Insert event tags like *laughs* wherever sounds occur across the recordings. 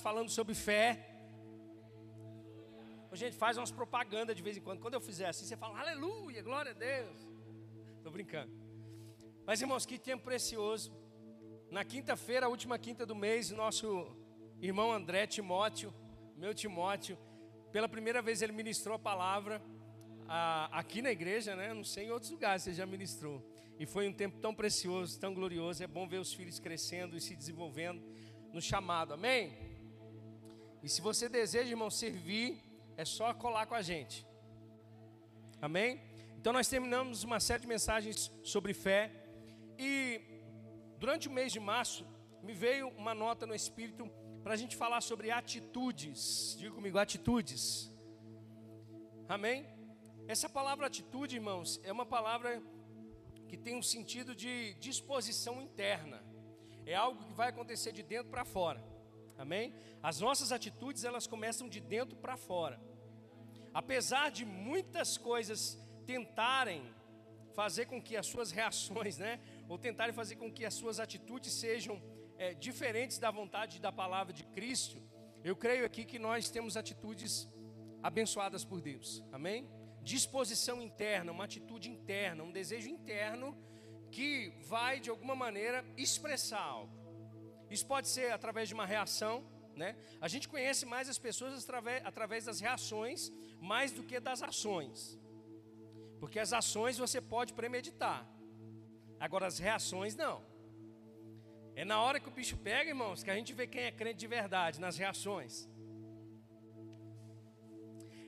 falando sobre fé. A gente faz umas propagandas de vez em quando. Quando eu fizer assim, você fala, aleluia, glória a Deus. Estou brincando. Mas, irmãos, que tempo precioso. Na quinta-feira, a última quinta do mês, nosso irmão André Timóteo, meu Timóteo, pela primeira vez ele ministrou a palavra aqui na igreja, né? Não sei em outros lugares você já ministrou. E foi um tempo tão precioso, tão glorioso. É bom ver os filhos crescendo e se desenvolvendo no chamado. Amém? E se você deseja, irmão, servir, é só colar com a gente. Amém? Então nós terminamos uma série de mensagens sobre fé. E durante o mês de março, me veio uma nota no Espírito para a gente falar sobre atitudes. Diga comigo, atitudes. Amém? Essa palavra atitude, irmãos, é uma palavra que tem um sentido de disposição interna. É algo que vai acontecer de dentro para fora. Amém? As nossas atitudes, elas começam de dentro para fora. Apesar de muitas coisas tentarem fazer com que as suas *laughs* reações, né, ou tentarem fazer com que as suas atitudes sejam é, diferentes da vontade da palavra de Cristo, eu creio aqui que nós temos atitudes abençoadas por Deus. Amém? disposição interna, uma atitude interna, um desejo interno que vai de alguma maneira expressar algo. Isso pode ser através de uma reação, né? A gente conhece mais as pessoas através, através das reações, mais do que das ações. Porque as ações você pode premeditar. Agora as reações não. É na hora que o bicho pega, irmãos, que a gente vê quem é crente de verdade, nas reações.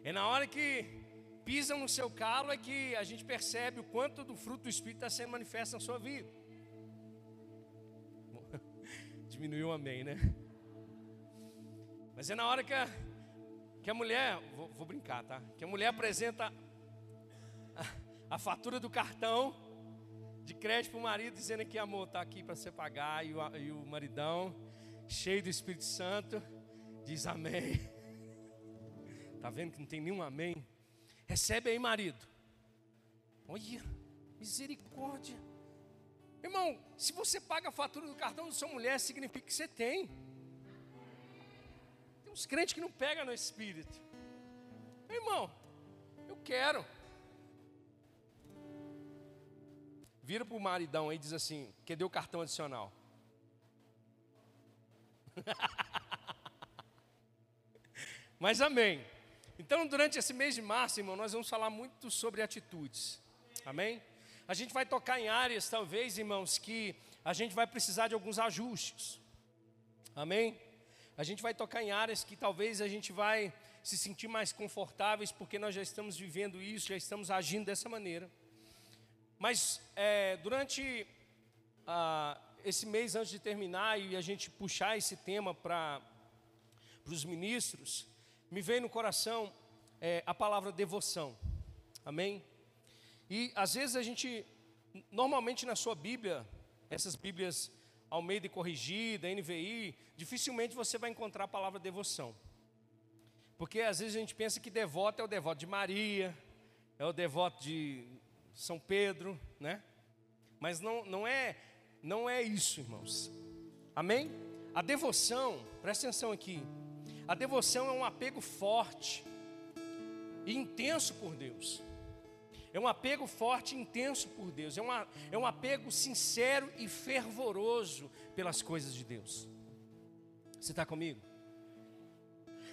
É na hora que pisam no seu calo é que a gente percebe o quanto do fruto do Espírito está sendo manifesto na sua vida. Diminuiu amém, né? Mas é na hora que a, que a mulher, vou, vou brincar, tá? Que a mulher apresenta a, a fatura do cartão de crédito para o marido, dizendo que amor está aqui para você pagar, e o, e o maridão, cheio do Espírito Santo, diz amém. Está *laughs* vendo que não tem nenhum amém? Recebe aí, marido. Olha, misericórdia. Irmão, se você paga a fatura do cartão da sua mulher, significa que você tem. Tem uns crentes que não pegam no espírito. Irmão, eu quero. Vira para o maridão aí e diz assim: Cadê o cartão adicional? *laughs* Mas amém. Então, durante esse mês de março, irmão, nós vamos falar muito sobre atitudes. Amém? A gente vai tocar em áreas, talvez, irmãos, que a gente vai precisar de alguns ajustes. Amém? A gente vai tocar em áreas que talvez a gente vai se sentir mais confortáveis, porque nós já estamos vivendo isso, já estamos agindo dessa maneira. Mas é, durante ah, esse mês antes de terminar e a gente puxar esse tema para os ministros, me veio no coração é, a palavra devoção. Amém? E às vezes a gente, normalmente na sua Bíblia, essas Bíblias Almeida e Corrigida, NVI, dificilmente você vai encontrar a palavra devoção. Porque às vezes a gente pensa que devoto é o devoto de Maria, é o devoto de São Pedro, né? Mas não, não é não é isso, irmãos. Amém? A devoção, presta atenção aqui, a devoção é um apego forte e intenso por Deus. É um apego forte e intenso por Deus. É, uma, é um apego sincero e fervoroso pelas coisas de Deus. Você está comigo?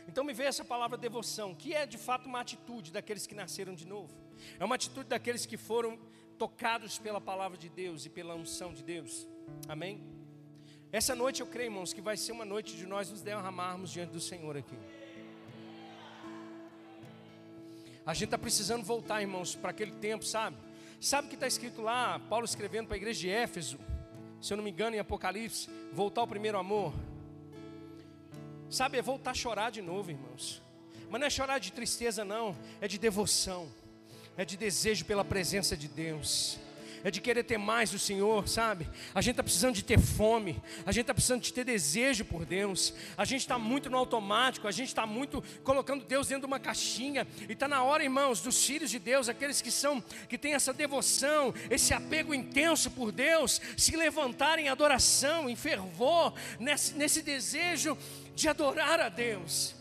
Então me vê essa palavra devoção, que é de fato uma atitude daqueles que nasceram de novo. É uma atitude daqueles que foram tocados pela palavra de Deus e pela unção de Deus. Amém? Essa noite eu creio, irmãos, que vai ser uma noite de nós nos derramarmos diante do Senhor aqui. A gente está precisando voltar, irmãos, para aquele tempo, sabe? Sabe o que está escrito lá, Paulo escrevendo para a igreja de Éfeso, se eu não me engano, em Apocalipse, voltar ao primeiro amor. Sabe, é voltar a chorar de novo, irmãos. Mas não é chorar de tristeza, não, é de devoção, é de desejo pela presença de Deus é de querer ter mais do Senhor, sabe? A gente está precisando de ter fome, a gente está precisando de ter desejo por Deus, a gente está muito no automático, a gente está muito colocando Deus dentro de uma caixinha, e está na hora, irmãos, dos filhos de Deus, aqueles que são, que têm essa devoção, esse apego intenso por Deus, se levantarem em adoração, em fervor, nesse, nesse desejo de adorar a Deus.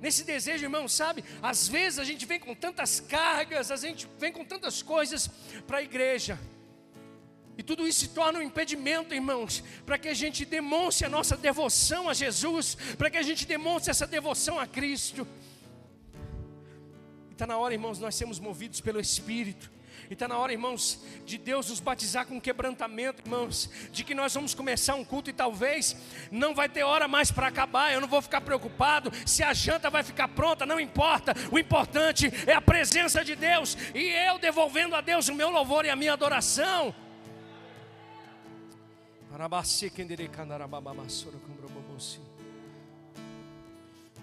Nesse desejo, irmão, sabe? Às vezes a gente vem com tantas cargas, a gente vem com tantas coisas para a igreja. E tudo isso se torna um impedimento, irmãos, para que a gente demonstre a nossa devoção a Jesus, para que a gente demonstre essa devoção a Cristo. Está na hora, irmãos, nós sermos movidos pelo Espírito. E está na hora, irmãos, de Deus nos batizar com quebrantamento, irmãos, de que nós vamos começar um culto e talvez não vai ter hora mais para acabar. Eu não vou ficar preocupado se a janta vai ficar pronta, não importa. O importante é a presença de Deus e eu devolvendo a Deus o meu louvor e a minha adoração.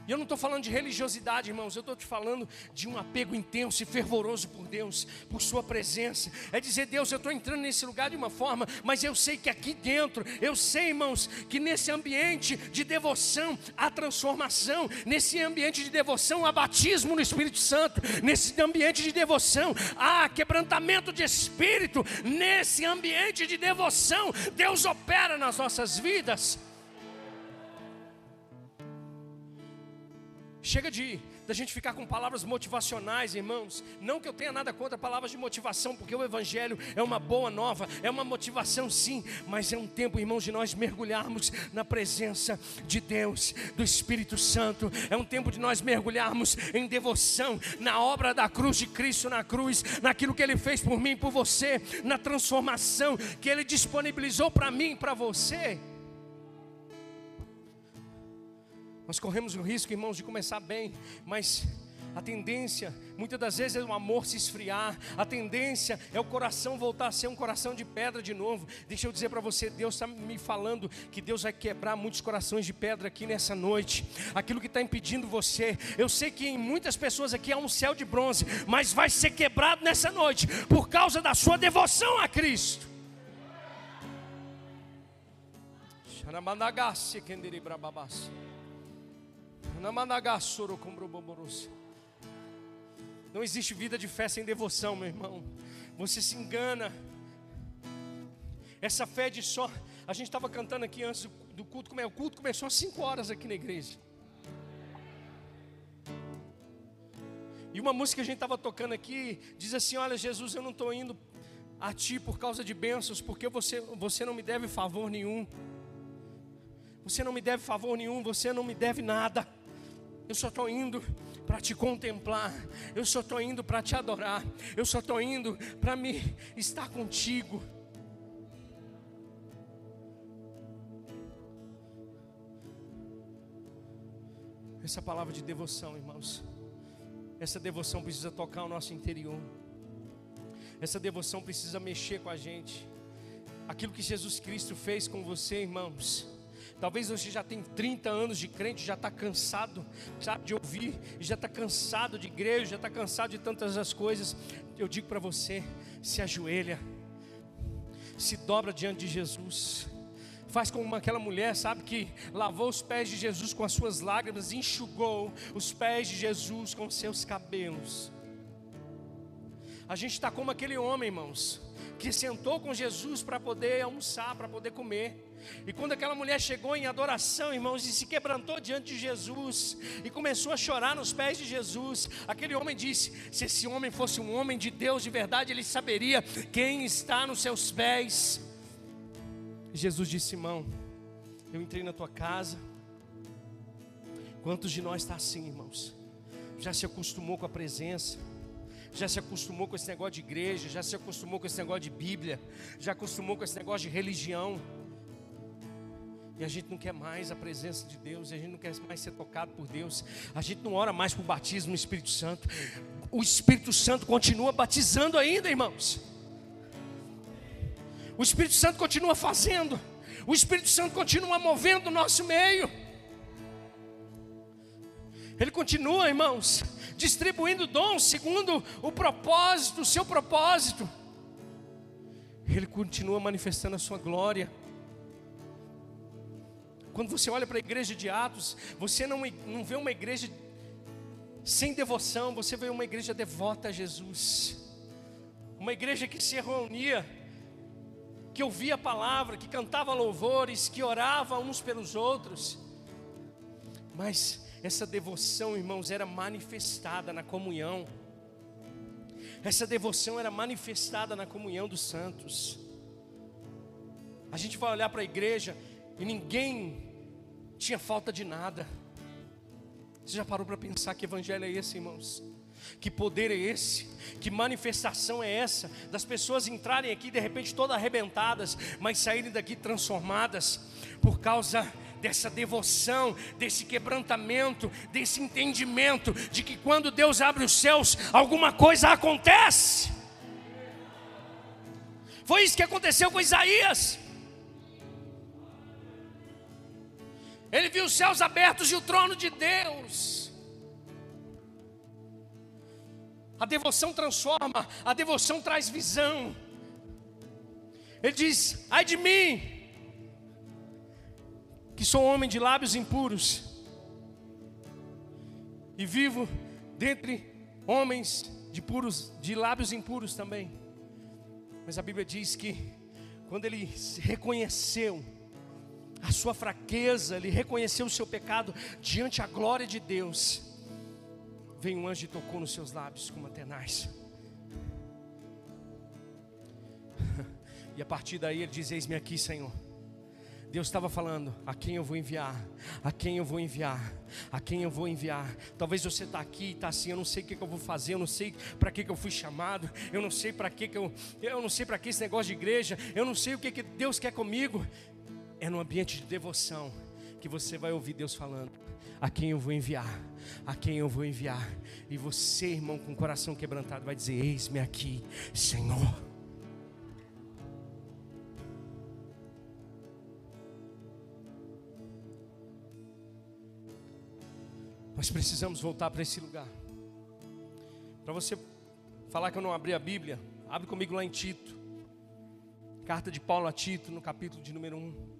E eu não estou falando de religiosidade, irmãos, eu estou te falando de um apego intenso e fervoroso por Deus, por Sua presença. É dizer, Deus, eu estou entrando nesse lugar de uma forma, mas eu sei que aqui dentro, eu sei, irmãos, que nesse ambiente de devoção há transformação, nesse ambiente de devoção há batismo no Espírito Santo, nesse ambiente de devoção há quebrantamento de espírito, nesse ambiente de devoção, Deus opera nas nossas vidas. Chega de da gente ficar com palavras motivacionais, irmãos. Não que eu tenha nada contra palavras de motivação, porque o Evangelho é uma boa nova, é uma motivação sim, mas é um tempo, irmãos, de nós mergulharmos na presença de Deus, do Espírito Santo. É um tempo de nós mergulharmos em devoção na obra da cruz de Cristo na cruz, naquilo que Ele fez por mim por você, na transformação que Ele disponibilizou para mim para você. Nós corremos o risco, irmãos, de começar bem, mas a tendência, muitas das vezes, é o amor se esfriar, a tendência é o coração voltar a ser um coração de pedra de novo. Deixa eu dizer para você: Deus está me falando que Deus vai quebrar muitos corações de pedra aqui nessa noite, aquilo que está impedindo você. Eu sei que em muitas pessoas aqui há um céu de bronze, mas vai ser quebrado nessa noite por causa da sua devoção a Cristo. Xaramandagasse, kendiri brababassa. Não existe vida de fé sem devoção, meu irmão. Você se engana. Essa fé de só. A gente estava cantando aqui antes do culto. O culto começou às 5 horas aqui na igreja. E uma música que a gente estava tocando aqui diz assim: Olha, Jesus, eu não estou indo a ti por causa de bênçãos, porque você, você não me deve favor nenhum. Você não me deve favor nenhum, você não me deve nada. Eu só estou indo para te contemplar. Eu só estou indo para te adorar. Eu só estou indo para me estar contigo. Essa palavra de devoção, irmãos. Essa devoção precisa tocar o nosso interior. Essa devoção precisa mexer com a gente. Aquilo que Jesus Cristo fez com você, irmãos Talvez você já tem 30 anos de crente, já está cansado, sabe, de ouvir, já está cansado de igreja, já está cansado de tantas as coisas. Eu digo para você: se ajoelha, se dobra diante de Jesus. Faz como aquela mulher, sabe, que lavou os pés de Jesus com as suas lágrimas, enxugou os pés de Jesus com seus cabelos. A gente está como aquele homem, irmãos, que sentou com Jesus para poder almoçar, para poder comer. E quando aquela mulher chegou em adoração, irmãos, e se quebrantou diante de Jesus, e começou a chorar nos pés de Jesus, aquele homem disse: Se esse homem fosse um homem de Deus de verdade, ele saberia quem está nos seus pés. Jesus disse: Simão, eu entrei na tua casa. Quantos de nós está assim, irmãos? Já se acostumou com a presença, já se acostumou com esse negócio de igreja, já se acostumou com esse negócio de Bíblia, já acostumou com esse negócio de religião. E a gente não quer mais a presença de Deus, a gente não quer mais ser tocado por Deus, a gente não ora mais por batismo no Espírito Santo. O Espírito Santo continua batizando ainda, irmãos. O Espírito Santo continua fazendo, o Espírito Santo continua movendo o nosso meio. Ele continua, irmãos, distribuindo dons segundo o propósito, o seu propósito. Ele continua manifestando a sua glória. Quando você olha para a igreja de Atos, você não, não vê uma igreja sem devoção, você vê uma igreja devota a Jesus. Uma igreja que se reunia, que ouvia a palavra, que cantava louvores, que orava uns pelos outros. Mas essa devoção, irmãos, era manifestada na comunhão. Essa devoção era manifestada na comunhão dos santos. A gente vai olhar para a igreja e ninguém tinha falta de nada. Você já parou para pensar que evangelho é esse, irmãos? Que poder é esse? Que manifestação é essa? Das pessoas entrarem aqui de repente todas arrebentadas, mas saírem daqui transformadas por causa dessa devoção, desse quebrantamento, desse entendimento de que quando Deus abre os céus, alguma coisa acontece. Foi isso que aconteceu com Isaías. Ele viu os céus abertos e o trono de Deus. A devoção transforma, a devoção traz visão. Ele diz: ai de mim, que sou homem de lábios impuros, e vivo dentre homens de puros, de lábios impuros também. Mas a Bíblia diz que quando ele reconheceu, a sua fraqueza, ele reconheceu o seu pecado diante da glória de Deus. Veio um anjo e tocou nos seus lábios como tenaz. *laughs* E a partir daí ele diz: Eis-me aqui, Senhor. Deus estava falando: a quem eu vou enviar, a quem eu vou enviar, a quem eu vou enviar. Talvez você está aqui e está assim: eu não sei o que, que, eu vou fazer, eu não sei para que, que eu fui chamado, eu não sei para que, que eu, eu não sei para que esse negócio de igreja, eu não sei o que, que Deus quer comigo. É no ambiente de devoção que você vai ouvir Deus falando: a quem eu vou enviar, a quem eu vou enviar. E você, irmão, com o coração quebrantado, vai dizer: Eis-me aqui, Senhor. Nós precisamos voltar para esse lugar. Para você falar que eu não abri a Bíblia, abre comigo lá em Tito. Carta de Paulo a Tito, no capítulo de número 1.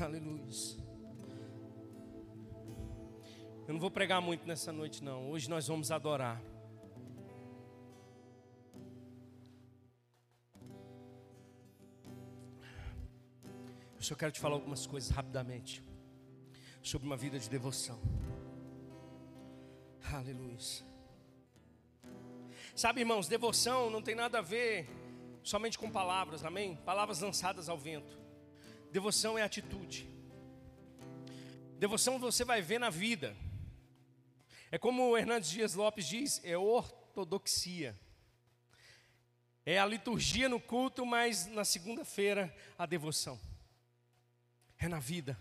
Aleluia. Eu não vou pregar muito nessa noite, não. Hoje nós vamos adorar. Eu só quero te falar algumas coisas rapidamente sobre uma vida de devoção. Aleluia. Sabe, irmãos, devoção não tem nada a ver somente com palavras, amém? Palavras lançadas ao vento. Devoção é atitude. Devoção você vai ver na vida. É como o Hernandes Dias Lopes diz, é ortodoxia. É a liturgia no culto, mas na segunda-feira a devoção. É na vida.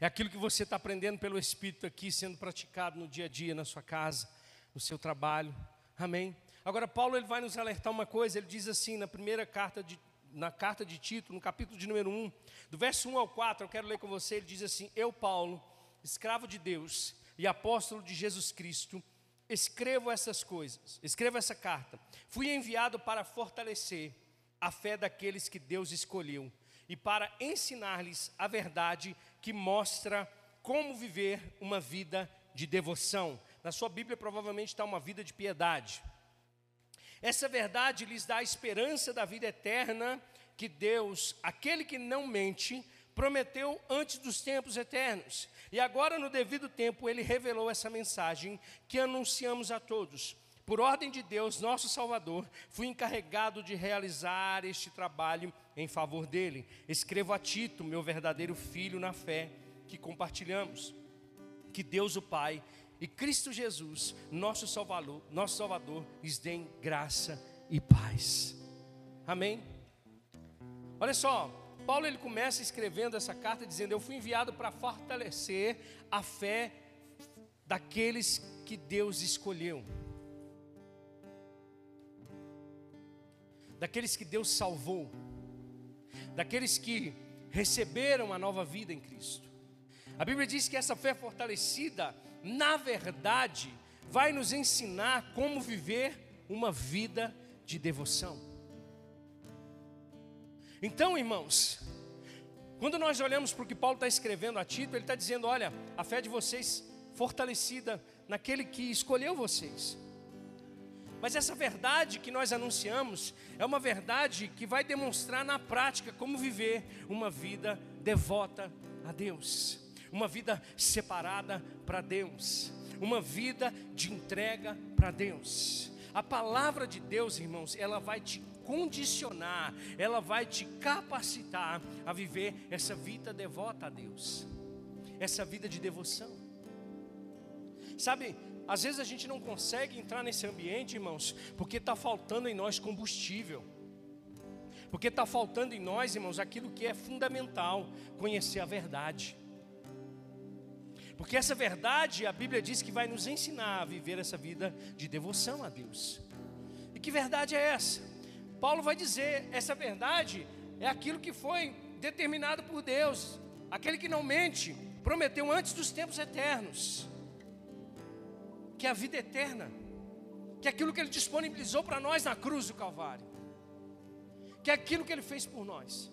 É aquilo que você está aprendendo pelo Espírito aqui, sendo praticado no dia a dia, na sua casa, no seu trabalho. Amém. Agora, Paulo ele vai nos alertar uma coisa, ele diz assim, na primeira carta de, na carta de Tito, no capítulo de número 1, do verso 1 ao 4, eu quero ler com você, ele diz assim: Eu, Paulo, escravo de Deus e apóstolo de Jesus Cristo, escrevo essas coisas, escrevo essa carta. Fui enviado para fortalecer a fé daqueles que Deus escolheu e para ensinar-lhes a verdade que mostra como viver uma vida de devoção. Na sua Bíblia provavelmente está uma vida de piedade. Essa verdade lhes dá a esperança da vida eterna que Deus, aquele que não mente, prometeu antes dos tempos eternos. E agora, no devido tempo, ele revelou essa mensagem que anunciamos a todos. Por ordem de Deus, nosso Salvador, fui encarregado de realizar este trabalho em favor dele. Escrevo a Tito, meu verdadeiro filho na fé, que compartilhamos. Que Deus o Pai e Cristo Jesus, nosso Salvador, nosso Salvador, lhes graça e paz. Amém. Olha só, Paulo ele começa escrevendo essa carta dizendo: Eu fui enviado para fortalecer a fé daqueles que Deus escolheu, daqueles que Deus salvou, daqueles que receberam a nova vida em Cristo. A Bíblia diz que essa fé fortalecida, na verdade, vai nos ensinar como viver uma vida de devoção. Então, irmãos, quando nós olhamos para o que Paulo está escrevendo a Tito, ele está dizendo: olha, a fé de vocês fortalecida naquele que escolheu vocês. Mas essa verdade que nós anunciamos é uma verdade que vai demonstrar na prática como viver uma vida devota a Deus. Uma vida separada para Deus, uma vida de entrega para Deus. A palavra de Deus, irmãos, ela vai te condicionar, ela vai te capacitar a viver essa vida devota a Deus, essa vida de devoção. Sabe, às vezes a gente não consegue entrar nesse ambiente, irmãos, porque está faltando em nós combustível. Porque está faltando em nós, irmãos, aquilo que é fundamental: conhecer a verdade. Porque essa verdade, a Bíblia diz que vai nos ensinar a viver essa vida de devoção a Deus. E que verdade é essa? Paulo vai dizer: essa verdade é aquilo que foi determinado por Deus, aquele que não mente, prometeu antes dos tempos eternos, que é a vida eterna, que é aquilo que ele disponibilizou para nós na cruz do Calvário, que é aquilo que ele fez por nós,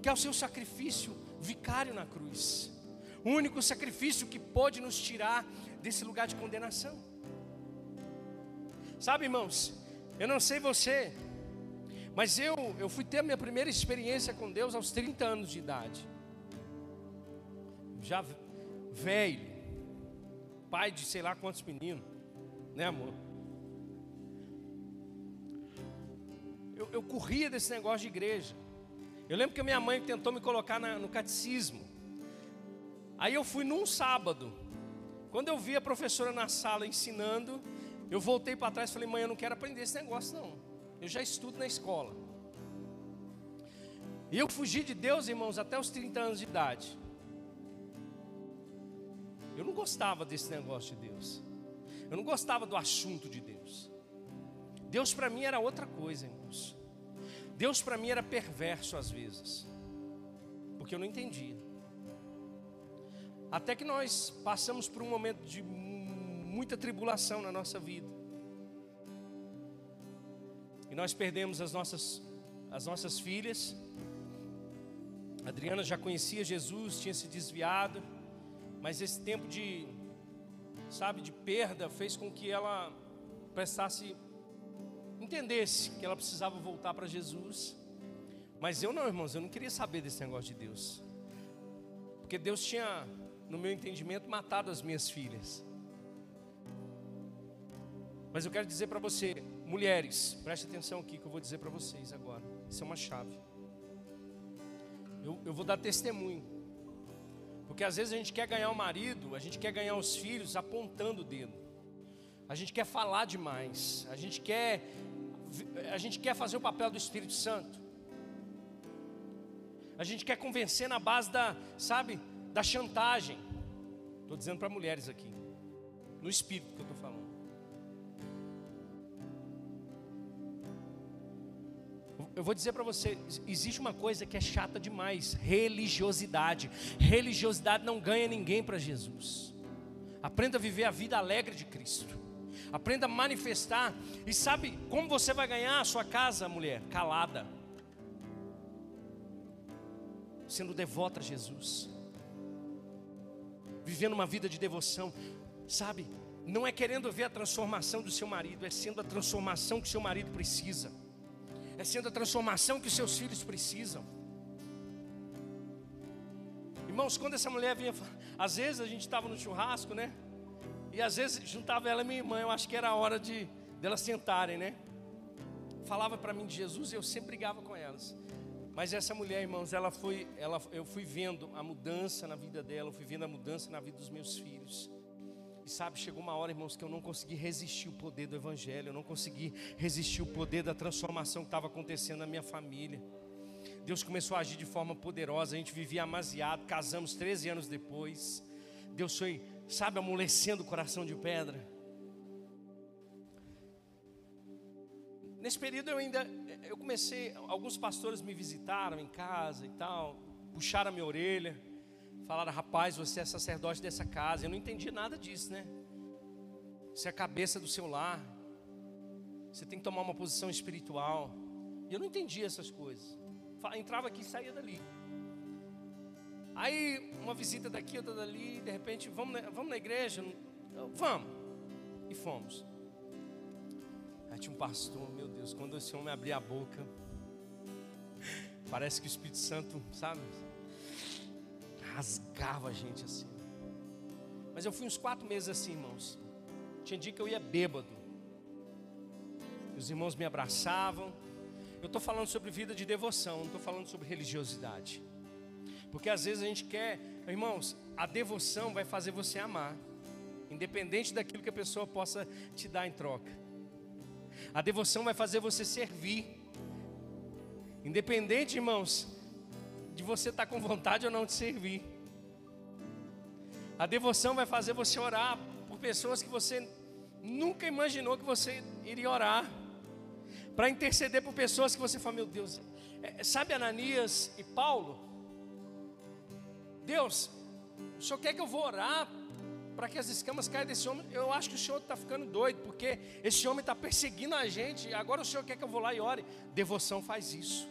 que é o seu sacrifício vicário na cruz o único sacrifício que pode nos tirar desse lugar de condenação. Sabe, irmãos, eu não sei você, mas eu, eu fui ter a minha primeira experiência com Deus aos 30 anos de idade. Já velho, pai de sei lá quantos meninos, né, amor? Eu, eu corria desse negócio de igreja. Eu lembro que a minha mãe tentou me colocar na, no catecismo. Aí eu fui num sábado. Quando eu vi a professora na sala ensinando, eu voltei para trás e falei: "Mãe, eu não quero aprender esse negócio não. Eu já estudo na escola". E eu fugi de Deus, irmãos, até os 30 anos de idade. Eu não gostava desse negócio de Deus. Eu não gostava do assunto de Deus. Deus para mim era outra coisa, irmãos. Deus para mim era perverso às vezes. Porque eu não entendia. Até que nós passamos por um momento de muita tribulação na nossa vida. E nós perdemos as nossas, as nossas filhas. A Adriana já conhecia Jesus, tinha se desviado, mas esse tempo de, sabe, de perda fez com que ela prestasse, entendesse que ela precisava voltar para Jesus. Mas eu não, irmãos, eu não queria saber desse negócio de Deus. Porque Deus tinha no meu entendimento, matado as minhas filhas. Mas eu quero dizer para você, mulheres, preste atenção aqui que eu vou dizer para vocês agora. Isso é uma chave. Eu, eu vou dar testemunho. Porque às vezes a gente quer ganhar o marido, a gente quer ganhar os filhos apontando o dedo. A gente quer falar demais. A gente quer a gente quer fazer o papel do Espírito Santo. A gente quer convencer na base da, sabe, da chantagem. Estou dizendo para mulheres aqui, no espírito que eu estou falando. Eu vou dizer para você, existe uma coisa que é chata demais: religiosidade. Religiosidade não ganha ninguém para Jesus. Aprenda a viver a vida alegre de Cristo. Aprenda a manifestar. E sabe como você vai ganhar a sua casa, mulher? Calada. Sendo devota a Jesus vivendo uma vida de devoção, sabe? Não é querendo ver a transformação do seu marido, é sendo a transformação que seu marido precisa, é sendo a transformação que seus filhos precisam. Irmãos, quando essa mulher vinha, às vezes a gente estava no churrasco, né? E às vezes juntava ela e minha irmã, eu acho que era a hora de delas sentarem, né? Falava para mim de Jesus e eu sempre brigava com elas. Mas essa mulher, irmãos, ela foi, ela, eu fui vendo a mudança na vida dela, eu fui vendo a mudança na vida dos meus filhos. E sabe, chegou uma hora, irmãos, que eu não consegui resistir o poder do Evangelho, eu não consegui resistir o poder da transformação que estava acontecendo na minha família. Deus começou a agir de forma poderosa, a gente vivia amaziado, casamos 13 anos depois. Deus foi, sabe, amolecendo o coração de pedra. Nesse período eu ainda, eu comecei, alguns pastores me visitaram em casa e tal, puxaram a minha orelha, falaram, rapaz, você é sacerdote dessa casa. Eu não entendi nada disso, né? Você é a cabeça do seu lar, você tem que tomar uma posição espiritual. E eu não entendia essas coisas. Entrava aqui e saía dali. Aí, uma visita daqui, outra dali, de repente, vamos na, vamos na igreja? Vamos. E fomos. Aí tinha um pastor, meu Deus, quando esse homem abria a boca, parece que o Espírito Santo, sabe? rasgava a gente assim. Mas eu fui uns quatro meses assim, irmãos. Tinha dia que eu ia bêbado. Os irmãos me abraçavam. Eu estou falando sobre vida de devoção, não estou falando sobre religiosidade. Porque às vezes a gente quer, irmãos, a devoção vai fazer você amar, independente daquilo que a pessoa possa te dar em troca. A devoção vai fazer você servir, independente, irmãos, de você estar com vontade ou não de servir. A devoção vai fazer você orar por pessoas que você nunca imaginou que você iria orar. Para interceder por pessoas que você fala, meu Deus, é, sabe Ananias e Paulo? Deus, o Senhor quer que eu vou orar para que as escamas caiam desse homem? Eu acho que o Senhor está ficando doido, porque esse homem está perseguindo a gente, agora o Senhor quer que eu vou lá e ore. Devoção faz isso.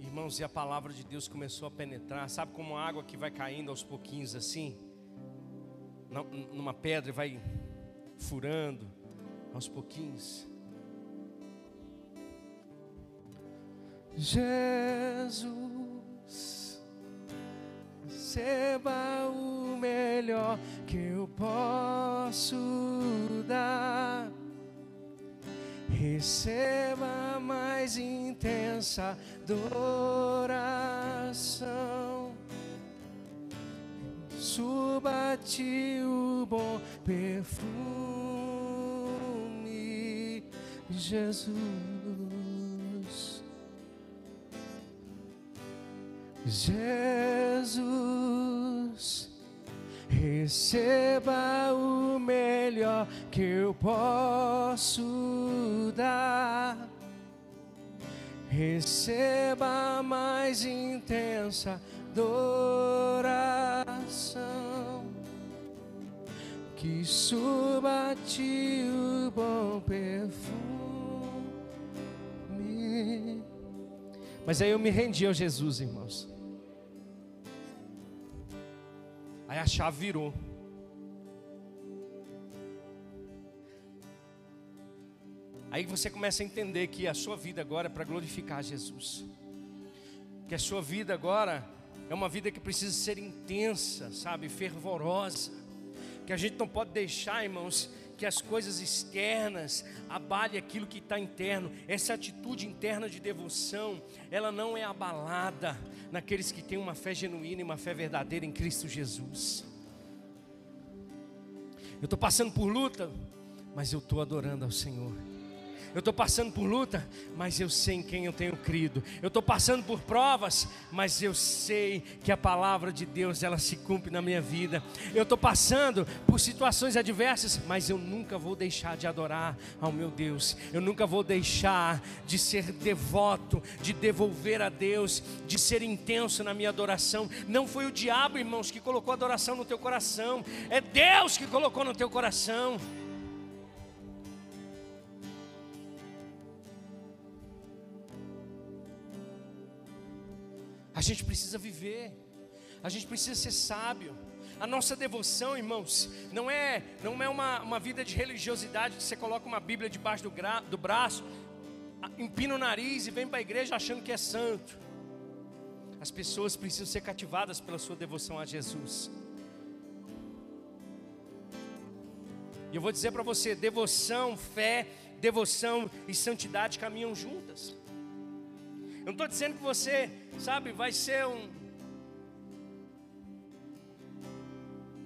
Irmãos, e a palavra de Deus começou a penetrar. Sabe como a água que vai caindo aos pouquinhos assim? Numa pedra e vai furando aos pouquinhos. Jesus, receba o melhor que eu posso dar receba mais intensa adoração. Suba-te o bom perfume, Jesus. Jesus Receba o melhor que eu posso dar. Receba a mais intensa adoração. Que suba a ti o bom perfume. Mas aí eu me rendi ao Jesus, irmãos. Aí a chave virou. Aí você começa a entender que a sua vida agora é para glorificar Jesus. Que a sua vida agora é uma vida que precisa ser intensa, sabe, fervorosa. Que a gente não pode deixar, irmãos, que as coisas externas abalem aquilo que está interno. Essa atitude interna de devoção, ela não é abalada naqueles que têm uma fé genuína e uma fé verdadeira em Cristo Jesus. Eu estou passando por luta, mas eu estou adorando ao Senhor. Eu estou passando por luta, mas eu sei em quem eu tenho crido. Eu estou passando por provas, mas eu sei que a palavra de Deus ela se cumpre na minha vida. Eu estou passando por situações adversas, mas eu nunca vou deixar de adorar ao meu Deus. Eu nunca vou deixar de ser devoto, de devolver a Deus, de ser intenso na minha adoração. Não foi o diabo, irmãos, que colocou adoração no teu coração. É Deus que colocou no teu coração. A gente precisa viver, a gente precisa ser sábio. A nossa devoção, irmãos, não é, não é uma, uma vida de religiosidade que você coloca uma Bíblia debaixo do, gra, do braço, empina o nariz e vem para a igreja achando que é santo. As pessoas precisam ser cativadas pela sua devoção a Jesus. E eu vou dizer para você: devoção, fé, devoção e santidade caminham juntas. Eu não estou dizendo que você sabe, vai ser um.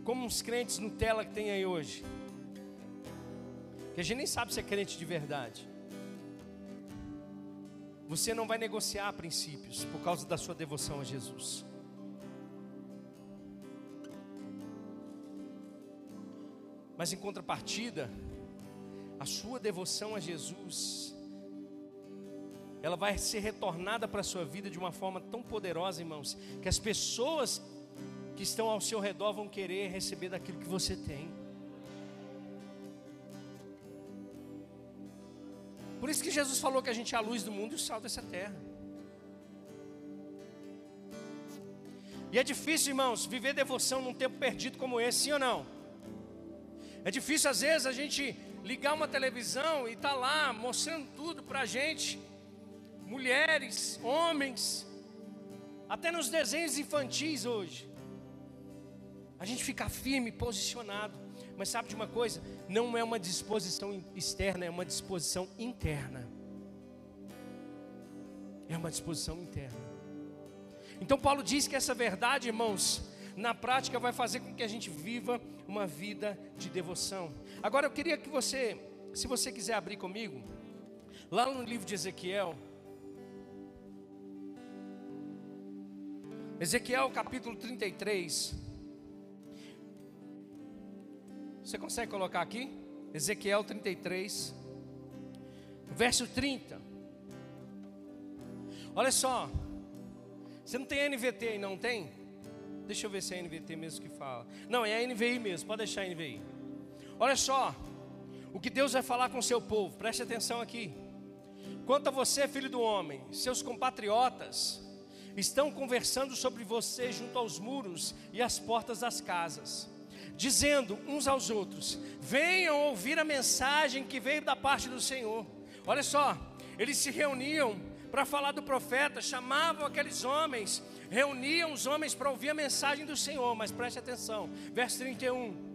Como uns crentes Nutella que tem aí hoje. Que a gente nem sabe se é crente de verdade. Você não vai negociar princípios por causa da sua devoção a Jesus. Mas em contrapartida, a sua devoção a Jesus ela vai ser retornada para a sua vida de uma forma tão poderosa, irmãos, que as pessoas que estão ao seu redor vão querer receber daquilo que você tem. Por isso que Jesus falou que a gente é a luz do mundo e o sal dessa terra. E é difícil, irmãos, viver devoção num tempo perdido como esse, sim ou não? É difícil às vezes a gente ligar uma televisão e estar tá lá mostrando tudo para a gente mulheres, homens, até nos desenhos infantis hoje. A gente fica firme, posicionado. Mas sabe de uma coisa? Não é uma disposição externa, é uma disposição interna. É uma disposição interna. Então Paulo diz que essa verdade, irmãos, na prática vai fazer com que a gente viva uma vida de devoção. Agora eu queria que você, se você quiser abrir comigo, lá no livro de Ezequiel, Ezequiel capítulo 33. Você consegue colocar aqui? Ezequiel 33, verso 30. Olha só, você não tem NVT aí, não tem? Deixa eu ver se é NVT mesmo que fala. Não, é a NVI mesmo, pode deixar a NVI. Olha só, o que Deus vai falar com o seu povo, preste atenção aqui. Quanto a você, filho do homem, seus compatriotas estão conversando sobre você junto aos muros e às portas das casas dizendo uns aos outros: Venham ouvir a mensagem que veio da parte do Senhor. Olha só, eles se reuniam para falar do profeta, chamavam aqueles homens, reuniam os homens para ouvir a mensagem do Senhor, mas preste atenção, verso 31.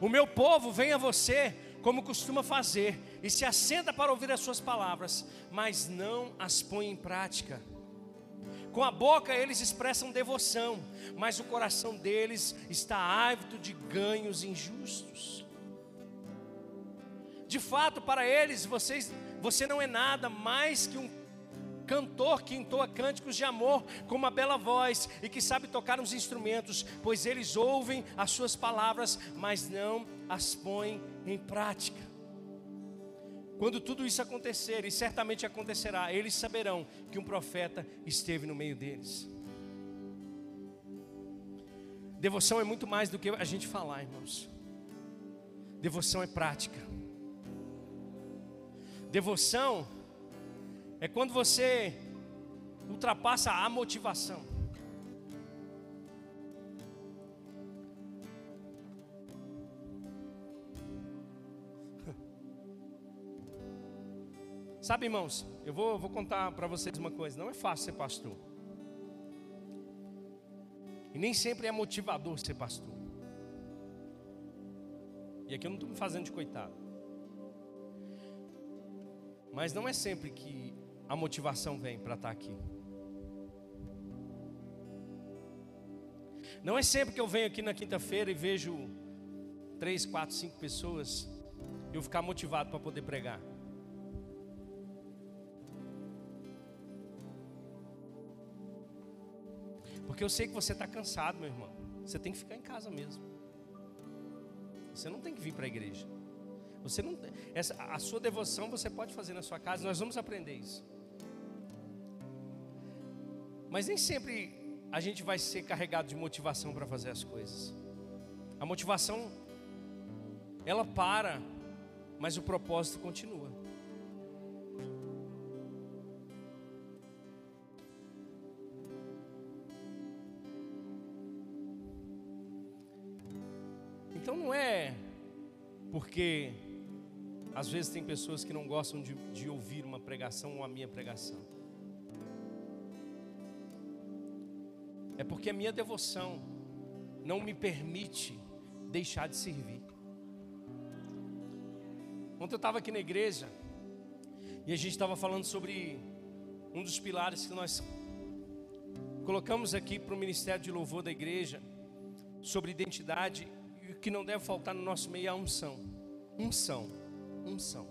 O meu povo vem a você como costuma fazer, e se assenta para ouvir as suas palavras, mas não as põe em prática. Com a boca eles expressam devoção, mas o coração deles está ávido de ganhos injustos. De fato, para eles, vocês, você não é nada mais que um cantor que entoa cânticos de amor com uma bela voz e que sabe tocar os instrumentos, pois eles ouvem as suas palavras, mas não as põem em prática. Quando tudo isso acontecer, e certamente acontecerá, eles saberão que um profeta esteve no meio deles. Devoção é muito mais do que a gente falar, irmãos. Devoção é prática. Devoção é quando você ultrapassa a motivação. Sabe, irmãos, eu vou, vou contar para vocês uma coisa: não é fácil ser pastor. E nem sempre é motivador ser pastor. E aqui eu não estou me fazendo de coitado. Mas não é sempre que a motivação vem para estar tá aqui. Não é sempre que eu venho aqui na quinta-feira e vejo três, quatro, cinco pessoas e eu ficar motivado para poder pregar. Porque eu sei que você está cansado, meu irmão. Você tem que ficar em casa mesmo. Você não tem que vir para a igreja. Você não, essa, a sua devoção você pode fazer na sua casa. Nós vamos aprender isso. Mas nem sempre a gente vai ser carregado de motivação para fazer as coisas. A motivação ela para, mas o propósito continua. Porque às vezes tem pessoas que não gostam de, de ouvir uma pregação ou a minha pregação. É porque a minha devoção não me permite deixar de servir. Ontem eu estava aqui na igreja e a gente estava falando sobre um dos pilares que nós colocamos aqui para o ministério de louvor da igreja, sobre identidade o que não deve faltar no nosso meio é a unção. Unção. Unção.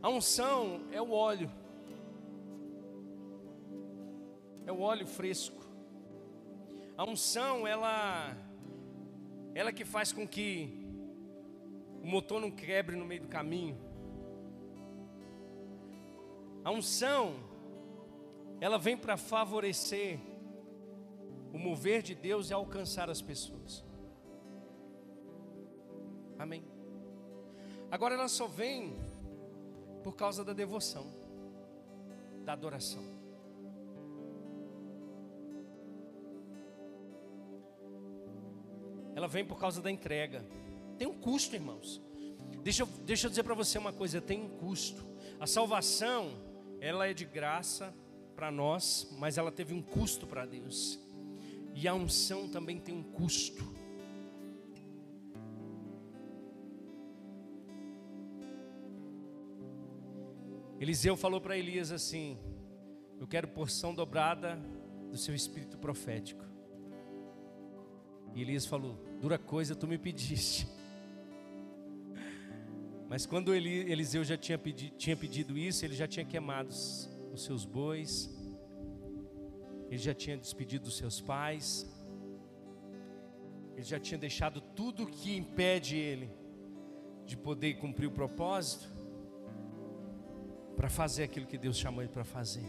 A unção é o óleo. É o óleo fresco. A unção, ela ela que faz com que o motor não quebre no meio do caminho. A unção, ela vem para favorecer o mover de Deus é alcançar as pessoas. Amém. Agora ela só vem por causa da devoção, da adoração. Ela vem por causa da entrega. Tem um custo, irmãos. Deixa eu, deixa eu dizer para você uma coisa: tem um custo. A salvação, ela é de graça para nós, mas ela teve um custo para Deus. E a unção também tem um custo. Eliseu falou para Elias assim: Eu quero porção dobrada do seu espírito profético. E Elias falou: Dura coisa tu me pediste. *laughs* Mas quando Eliseu já tinha pedido, tinha pedido isso, ele já tinha queimado os seus bois, ele já tinha despedido dos seus pais, ele já tinha deixado tudo que impede ele de poder cumprir o propósito para fazer aquilo que Deus chamou ele para fazer.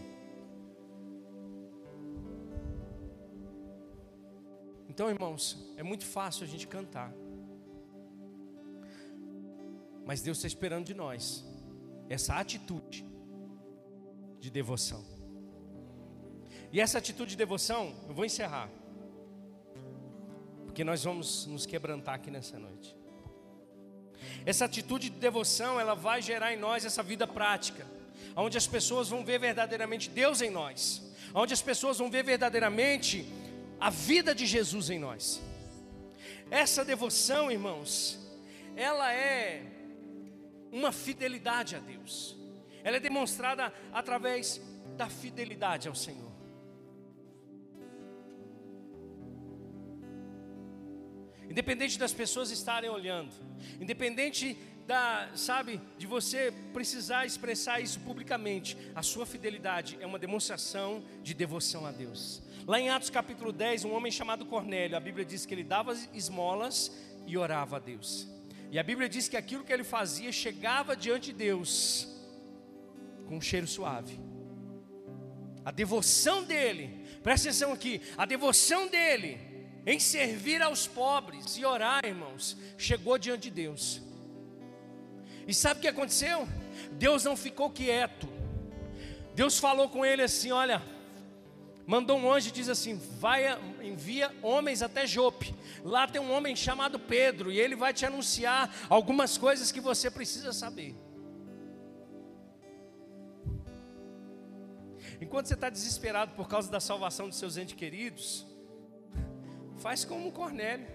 Então, irmãos, é muito fácil a gente cantar. Mas Deus está esperando de nós essa atitude de devoção. E essa atitude de devoção, eu vou encerrar. Porque nós vamos nos quebrantar aqui nessa noite. Essa atitude de devoção, ela vai gerar em nós essa vida prática, onde as pessoas vão ver verdadeiramente Deus em nós, onde as pessoas vão ver verdadeiramente a vida de Jesus em nós. Essa devoção, irmãos, ela é uma fidelidade a Deus. Ela é demonstrada através da fidelidade ao Senhor. Independente das pessoas estarem olhando, independente da, sabe, de você precisar expressar isso publicamente, a sua fidelidade é uma demonstração de devoção a Deus. Lá em Atos capítulo 10, um homem chamado Cornélio, a Bíblia diz que ele dava esmolas e orava a Deus. E a Bíblia diz que aquilo que ele fazia chegava diante de Deus com um cheiro suave. A devoção dele, presta atenção aqui, a devoção dele em servir aos pobres e orar, irmãos, chegou diante de Deus. E sabe o que aconteceu? Deus não ficou quieto. Deus falou com ele assim: Olha, mandou um anjo e diz assim: vai, envia homens até Jope. Lá tem um homem chamado Pedro e ele vai te anunciar algumas coisas que você precisa saber. Enquanto você está desesperado por causa da salvação dos seus entes queridos, faz como Cornélio,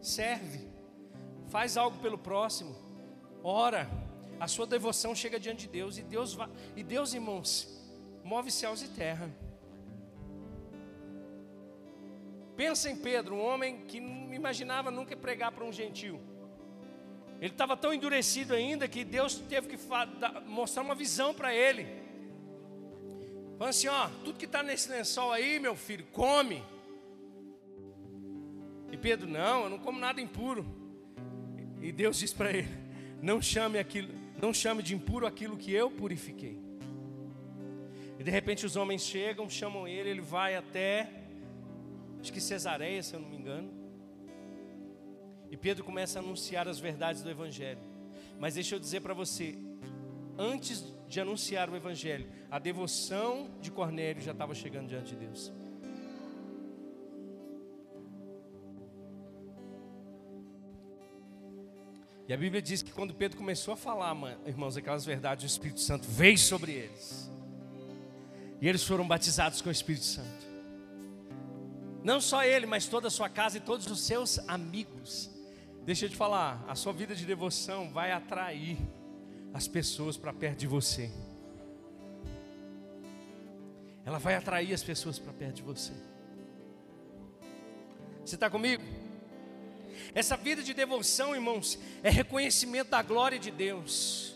serve, faz algo pelo próximo, ora, a sua devoção chega diante de Deus e Deus, e Deus irmãos, move céus e terra. Pensa em Pedro, um homem que não imaginava nunca pregar para um gentil. Ele estava tão endurecido ainda que Deus teve que mostrar uma visão para ele. Falando assim: ó, tudo que está nesse lençol aí, meu filho, come. E Pedro, não, eu não como nada impuro. E Deus diz para ele: não chame aquilo, não chame de impuro aquilo que eu purifiquei. E de repente os homens chegam, chamam ele, ele vai até acho que Cesareia, se eu não me engano. E Pedro começa a anunciar as verdades do Evangelho. Mas deixa eu dizer para você, antes de anunciar o Evangelho, a devoção de Cornélio já estava chegando diante de Deus. E a Bíblia diz que quando Pedro começou a falar, irmãos, aquelas verdades, o Espírito Santo veio sobre eles. E eles foram batizados com o Espírito Santo. Não só ele, mas toda a sua casa e todos os seus amigos. Deixa eu te falar, a sua vida de devoção vai atrair as pessoas para perto de você. Ela vai atrair as pessoas para perto de você. Você está comigo? Essa vida de devoção, irmãos, é reconhecimento da glória de Deus.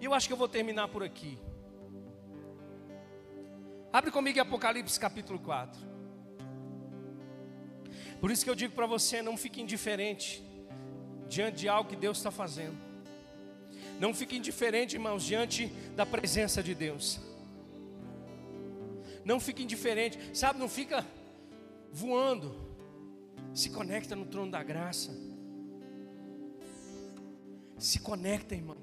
E eu acho que eu vou terminar por aqui. Abre comigo Apocalipse capítulo 4. Por isso que eu digo para você: não fique indiferente diante de algo que Deus está fazendo. Não fique indiferente, irmãos, diante da presença de Deus. Não fique indiferente, sabe? Não fica voando. Se conecta no trono da graça. Se conecta, irmão.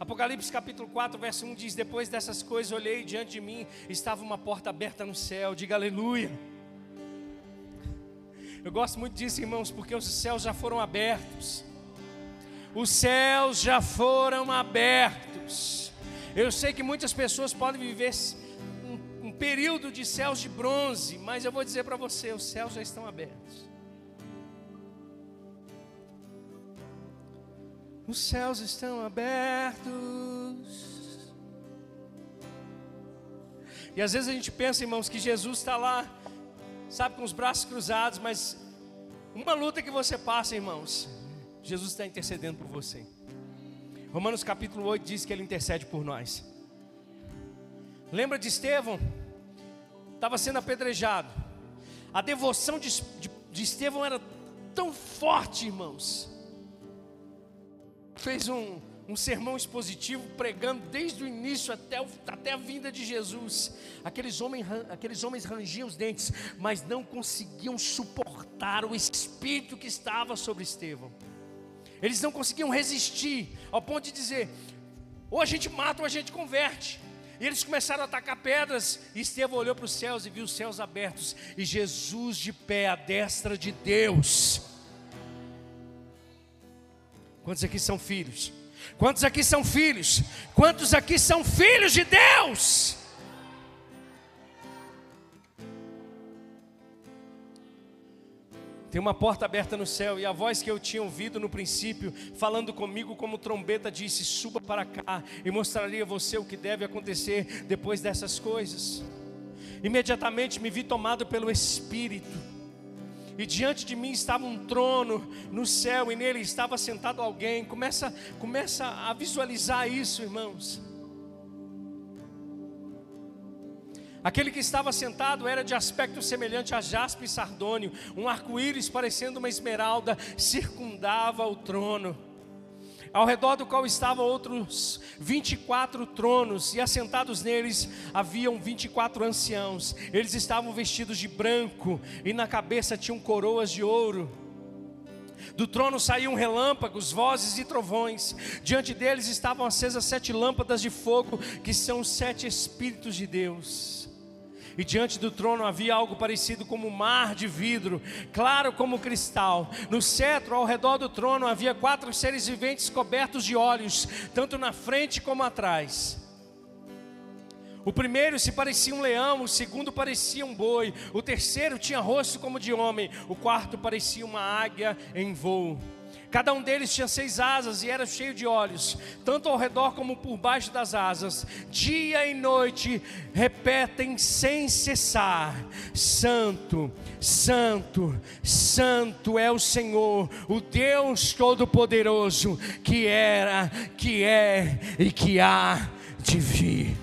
Apocalipse capítulo 4, verso 1 diz: Depois dessas coisas olhei diante de mim, estava uma porta aberta no céu. Diga aleluia. Eu gosto muito disso, irmãos, porque os céus já foram abertos. Os céus já foram abertos. Eu sei que muitas pessoas podem viver período de céus de bronze, mas eu vou dizer para você: os céus já estão abertos. Os céus estão abertos. E às vezes a gente pensa, irmãos, que Jesus está lá, sabe, com os braços cruzados, mas uma luta que você passa, irmãos, Jesus está intercedendo por você. Romanos capítulo 8 diz que ele intercede por nós. Lembra de Estevão? Estava sendo apedrejado. A devoção de, de, de Estevão era tão forte, irmãos. Fez um, um sermão expositivo pregando desde o início até, o, até a vinda de Jesus. Aqueles homens, aqueles homens rangiam os dentes, mas não conseguiam suportar o espírito que estava sobre Estevão. Eles não conseguiam resistir ao ponto de dizer: ou a gente mata ou a gente converte. E eles começaram a atacar pedras. E Estevão olhou para os céus e viu os céus abertos. E Jesus de pé à destra de Deus. Quantos aqui são filhos? Quantos aqui são filhos? Quantos aqui são filhos de Deus? Tem uma porta aberta no céu, e a voz que eu tinha ouvido no princípio, falando comigo como trombeta, disse: Suba para cá e mostraria a você o que deve acontecer depois dessas coisas. Imediatamente me vi tomado pelo Espírito e diante de mim estava um trono no céu e nele estava sentado alguém. Começa, começa a visualizar isso, irmãos. Aquele que estava sentado era de aspecto semelhante a jaspe e sardônio, um arco-íris parecendo uma esmeralda circundava o trono ao redor do qual estavam outros 24 tronos, e assentados neles haviam 24 anciãos. Eles estavam vestidos de branco, e na cabeça tinham coroas de ouro. Do trono saíam relâmpagos, vozes e trovões. Diante deles estavam acesas sete lâmpadas de fogo, que são os sete Espíritos de Deus e diante do trono havia algo parecido como um mar de vidro, claro como cristal. No cetro, ao redor do trono, havia quatro seres viventes cobertos de olhos, tanto na frente como atrás. O primeiro se parecia um leão, o segundo parecia um boi, o terceiro tinha rosto como de homem, o quarto parecia uma águia em voo. Cada um deles tinha seis asas e era cheio de olhos, tanto ao redor como por baixo das asas. Dia e noite repetem sem cessar: Santo, Santo, Santo é o Senhor, o Deus Todo-Poderoso, que era, que é e que há de vir.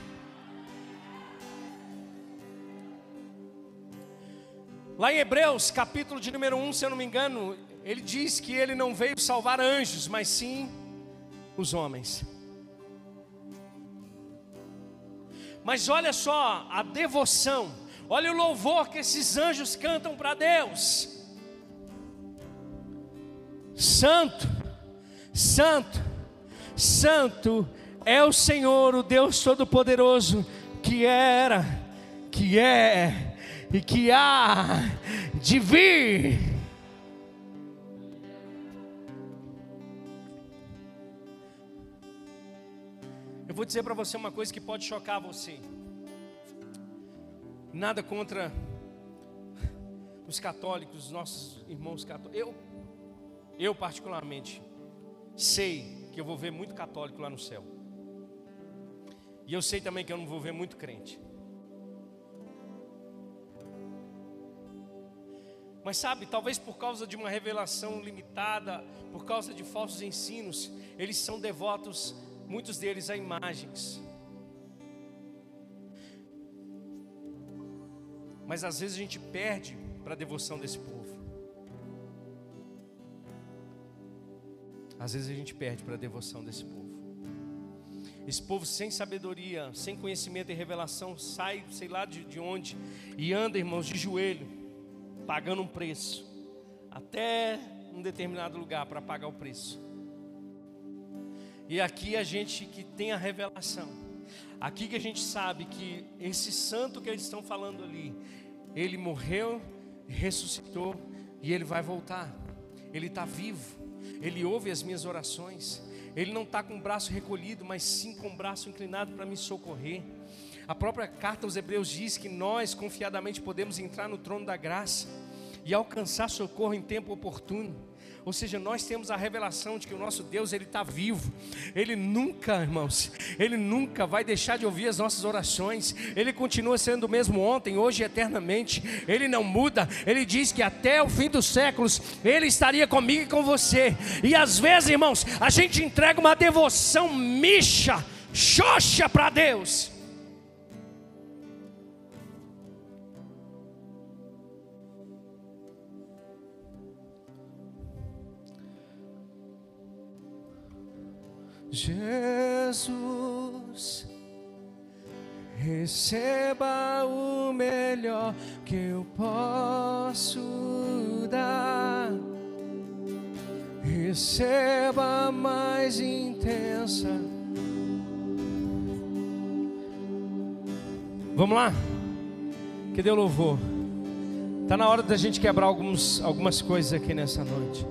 Lá em Hebreus, capítulo de número 1, se eu não me engano, ele diz que ele não veio salvar anjos, mas sim os homens. Mas olha só a devoção, olha o louvor que esses anjos cantam para Deus. Santo, Santo, Santo é o Senhor, o Deus Todo-Poderoso, que era, que é e que há de vir. Eu vou dizer para você uma coisa que pode chocar você. Nada contra os católicos, os nossos irmãos católicos. Eu, eu particularmente, sei que eu vou ver muito católico lá no céu. E eu sei também que eu não vou ver muito crente. Mas sabe, talvez por causa de uma revelação limitada, por causa de falsos ensinos, eles são devotos muitos deles a imagens. Mas às vezes a gente perde para a devoção desse povo. Às vezes a gente perde para a devoção desse povo. Esse povo sem sabedoria, sem conhecimento e revelação, sai, sei lá de, de onde, e anda, irmãos, de joelho, pagando um preço, até um determinado lugar para pagar o preço. E aqui a gente que tem a revelação. Aqui que a gente sabe que esse santo que eles estão falando ali, ele morreu, ressuscitou e ele vai voltar. Ele está vivo. Ele ouve as minhas orações. Ele não está com o braço recolhido, mas sim com o braço inclinado para me socorrer. A própria carta aos Hebreus diz que nós confiadamente podemos entrar no trono da graça e alcançar socorro em tempo oportuno. Ou seja, nós temos a revelação de que o nosso Deus ele está vivo. Ele nunca, irmãos, ele nunca vai deixar de ouvir as nossas orações. Ele continua sendo o mesmo ontem, hoje e eternamente. Ele não muda. Ele diz que até o fim dos séculos ele estaria comigo e com você. E às vezes, irmãos, a gente entrega uma devoção micha, xoxa para Deus. Jesus, receba o melhor que eu posso dar. Receba mais intensa. Vamos lá? Que deu louvor. Está na hora da gente quebrar alguns, algumas coisas aqui nessa noite.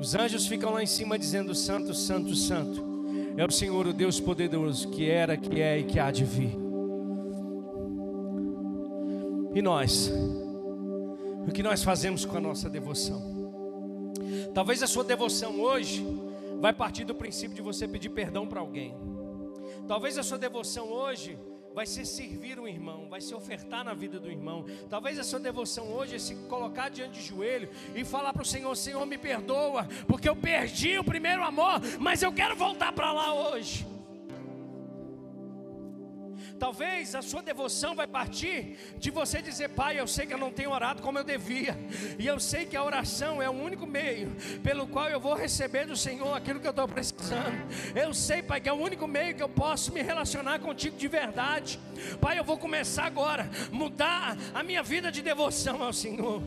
Os anjos ficam lá em cima dizendo: Santo, Santo, Santo. É o Senhor, o Deus poderoso, que era, que é e que há de vir. E nós? O que nós fazemos com a nossa devoção? Talvez a sua devoção hoje vai partir do princípio de você pedir perdão para alguém. Talvez a sua devoção hoje vai ser servir o irmão, vai se ofertar na vida do irmão. Talvez a sua devoção hoje é se colocar diante de joelho e falar para o Senhor: Senhor, me perdoa, porque eu perdi o primeiro amor, mas eu quero voltar para lá hoje. Talvez a sua devoção vai partir de você dizer, Pai, eu sei que eu não tenho orado como eu devia, e eu sei que a oração é o único meio pelo qual eu vou receber do Senhor aquilo que eu estou precisando. Eu sei, Pai, que é o único meio que eu posso me relacionar contigo de verdade. Pai, eu vou começar agora, mudar a minha vida de devoção ao Senhor.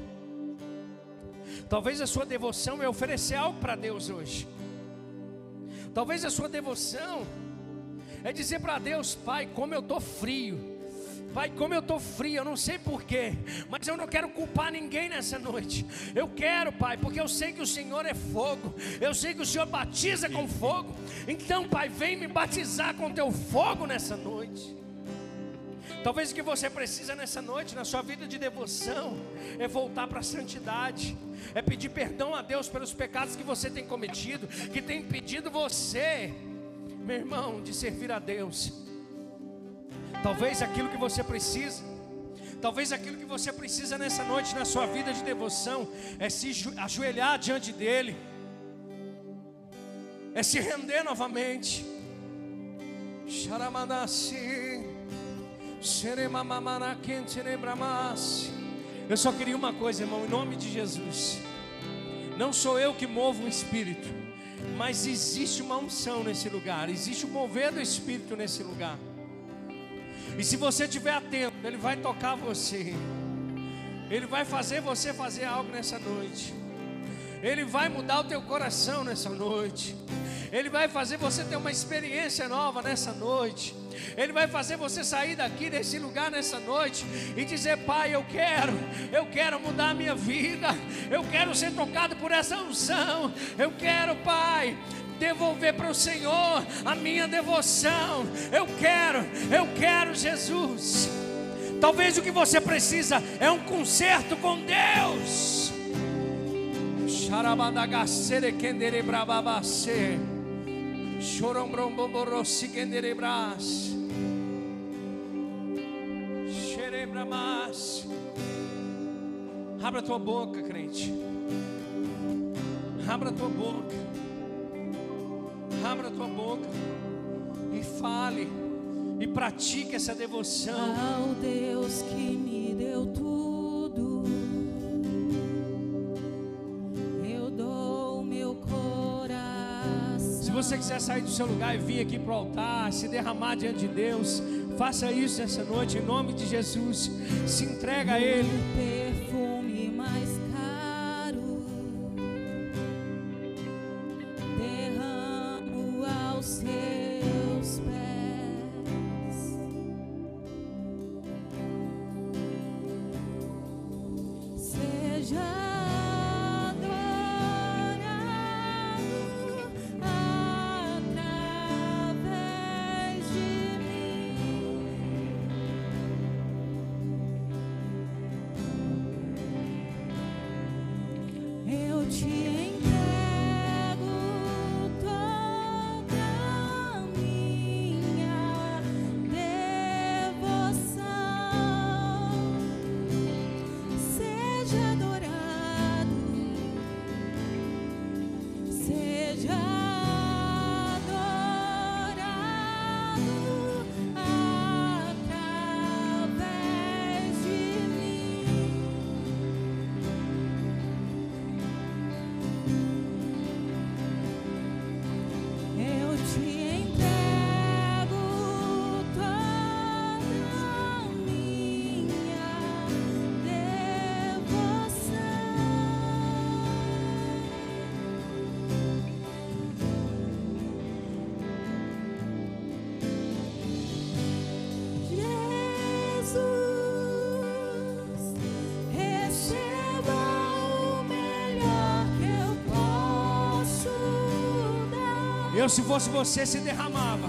Talvez a sua devoção é oferecer algo para Deus hoje. Talvez a sua devoção é dizer para Deus, Pai, como eu estou frio. Pai, como eu estou frio, eu não sei porquê, mas eu não quero culpar ninguém nessa noite. Eu quero, Pai, porque eu sei que o Senhor é fogo, eu sei que o Senhor batiza com fogo. Então, Pai, vem me batizar com teu fogo nessa noite. Talvez o que você precisa nessa noite, na sua vida de devoção, é voltar para a santidade, é pedir perdão a Deus pelos pecados que você tem cometido, que tem impedido você meu irmão, de servir a Deus. Talvez aquilo que você precisa, talvez aquilo que você precisa nessa noite na sua vida de devoção é se ajoelhar diante dEle, é se render novamente. Eu só queria uma coisa, irmão, em nome de Jesus. Não sou eu que movo o Espírito mas existe uma unção nesse lugar, existe o mover do Espírito nesse lugar. E se você estiver atento, Ele vai tocar você, Ele vai fazer você fazer algo nessa noite, Ele vai mudar o teu coração nessa noite. Ele vai fazer você ter uma experiência nova nessa noite. Ele vai fazer você sair daqui desse lugar nessa noite e dizer: Pai, eu quero, eu quero mudar a minha vida, eu quero ser tocado por essa unção, eu quero, Pai, devolver para o Senhor a minha devoção. Eu quero, eu quero Jesus. Talvez o que você precisa é um concerto com Deus. Xarabadagacere kendere brababacere. Chorombromborossi kenderebras. Xerebramas. Abra tua boca, crente. Abra tua boca. Abra tua boca. E fale. E pratique essa devoção. Ao Deus que me deu tudo. Você quiser sair do seu lugar e vir aqui para o altar, se derramar diante de Deus, faça isso essa noite, em nome de Jesus. Se entrega a Ele. Eu, se fosse você, se derramava.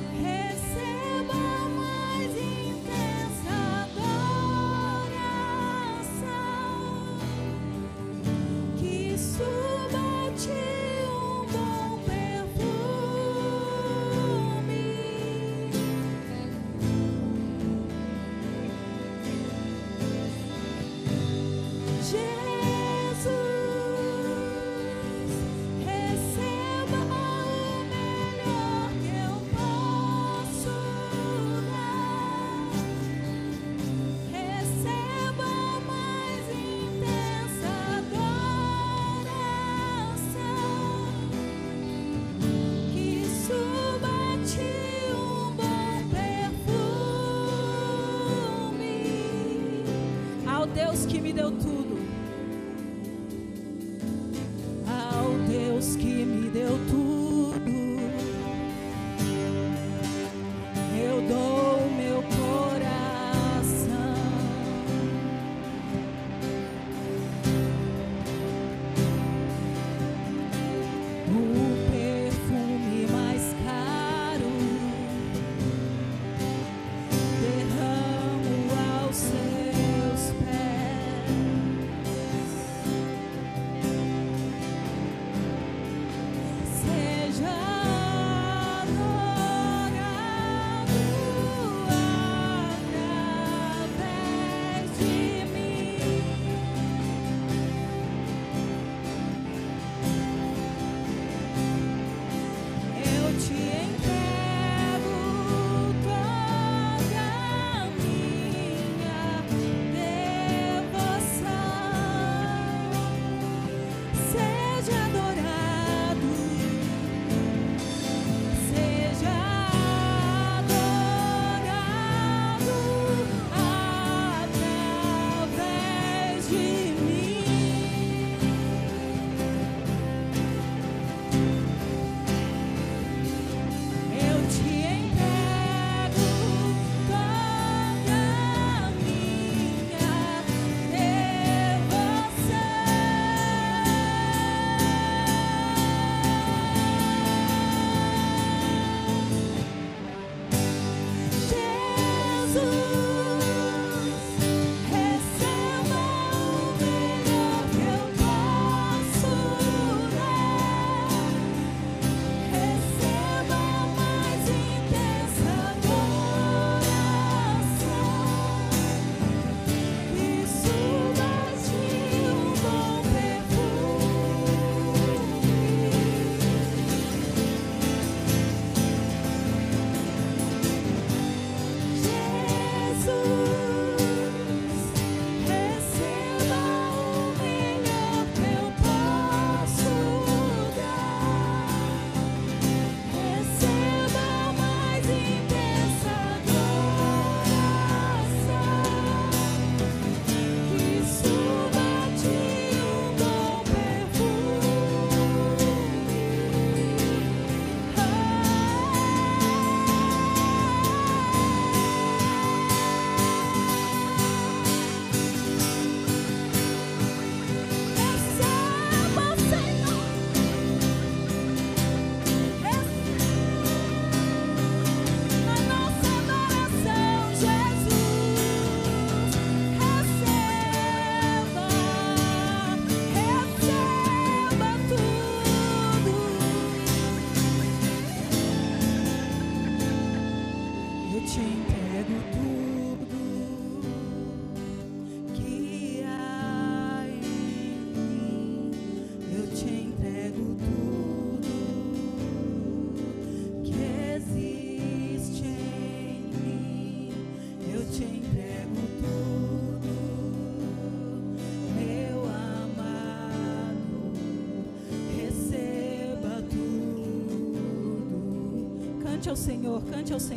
Ao Senhor, cante ao Senhor.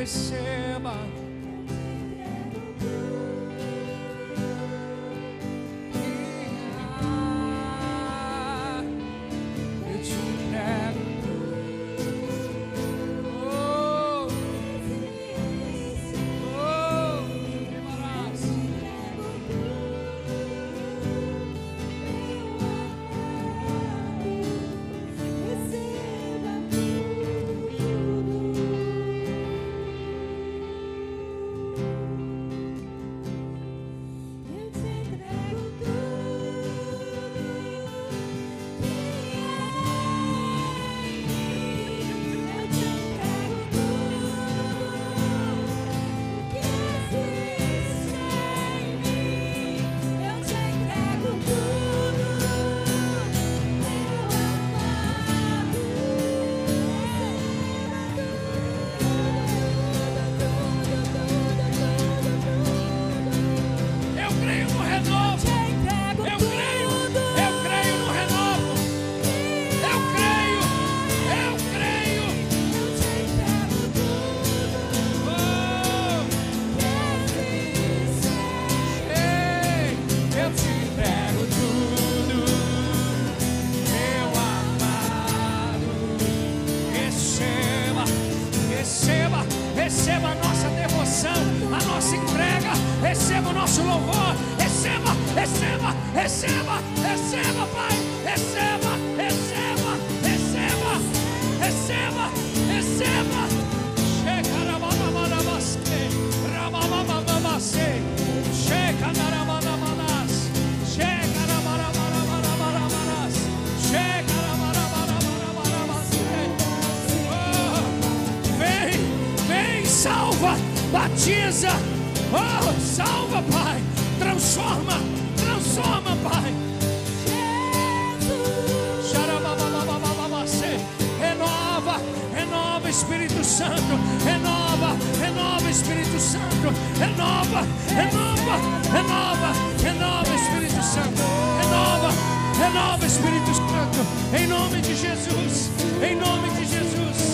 descer. Espírito Santo. Renova, renova, renova, renova, Espírito Santo. Renova, renova, Espírito Santo. Em nome de Jesus. Em nome de Jesus.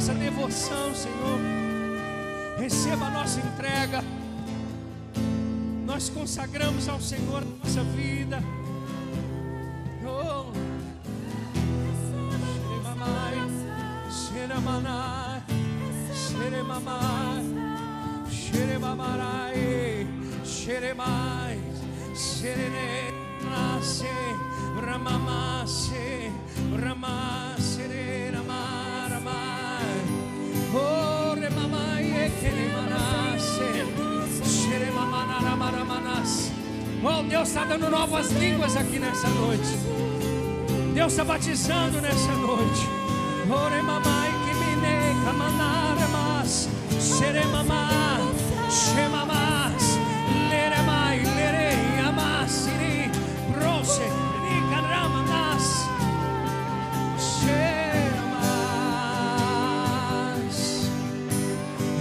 nossa devoção, Senhor. Receba a nossa entrega. Nós consagramos ao Senhor a nossa vida. Oh. Xeremamai, xeremamai, xeremamarai, xeremai, xerenase, ramamase, ramase. Oh, Deus está dando novas línguas aqui nessa noite. Deus está batizando nessa noite. Ore mamai que me nega manara mamá, seremamá, mamá.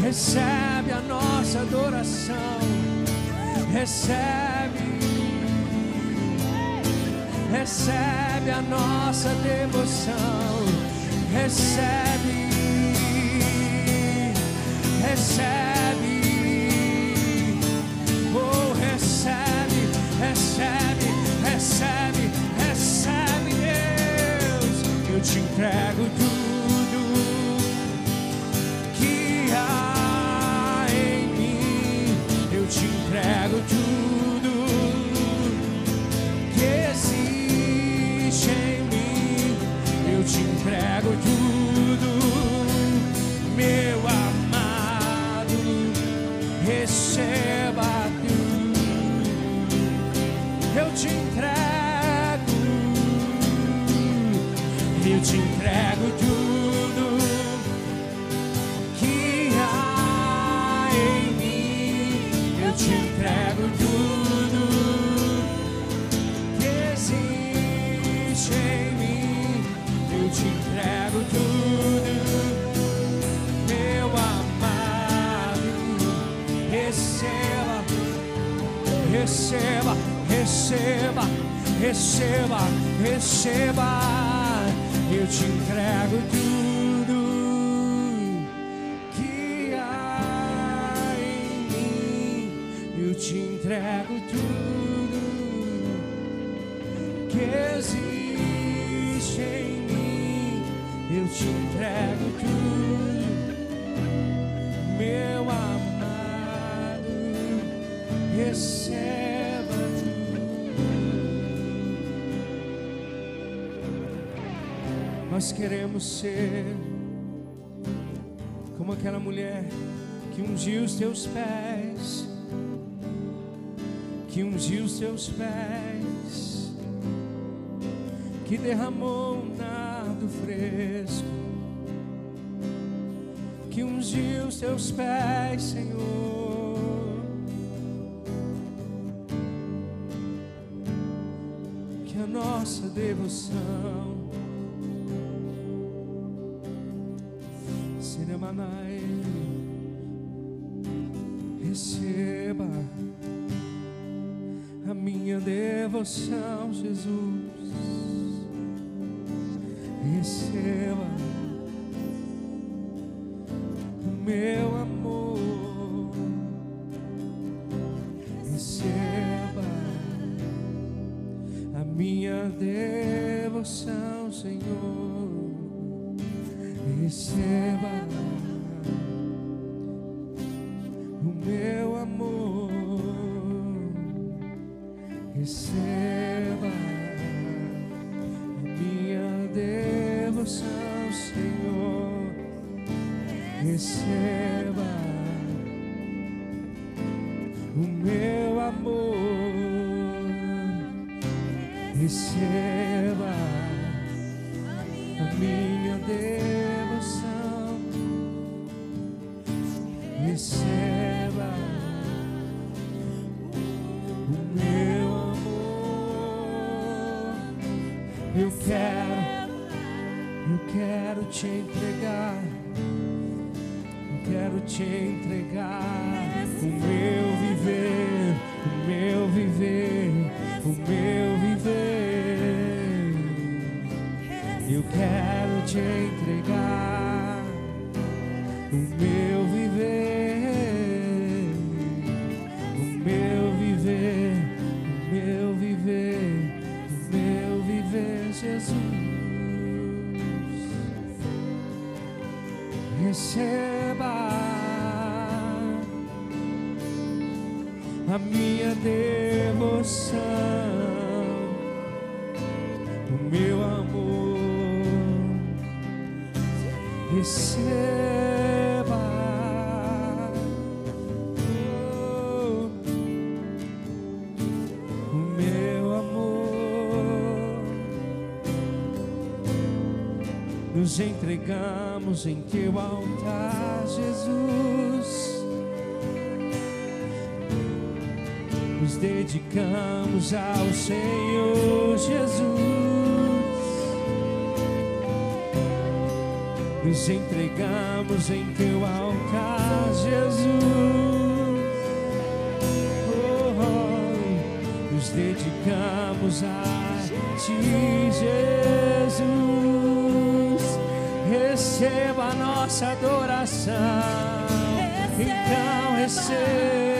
recebe a nossa adoração, recebe, recebe a nossa devoção, recebe, recebe, oh, recebe, recebe, recebe, recebe, Deus, eu te entrego tudo. entrego-te receba, receba, receba, receba. Eu te entrego tudo que há em mim. Eu te entrego tudo que existe em mim. Eu te entrego tudo, meu amado. Receba Nós queremos ser. Como aquela mulher que ungiu os teus pés, que ungiu os teus pés, que derramou um nardo fresco, que ungiu os teus pés, Senhor. Que a nossa devoção devoção, Jesus. Eu quero te entregar o meu viver, o meu viver, o meu viver, o meu viver, Jesus. Receba a minha devoção Receba oh, o meu amor. Nos entregamos em teu altar, Jesus. Nos dedicamos ao Senhor Jesus. Nos entregamos em teu altar, Jesus. Oh, oh, nos dedicamos a ti, Jesus. Receba a nossa adoração. Então receba.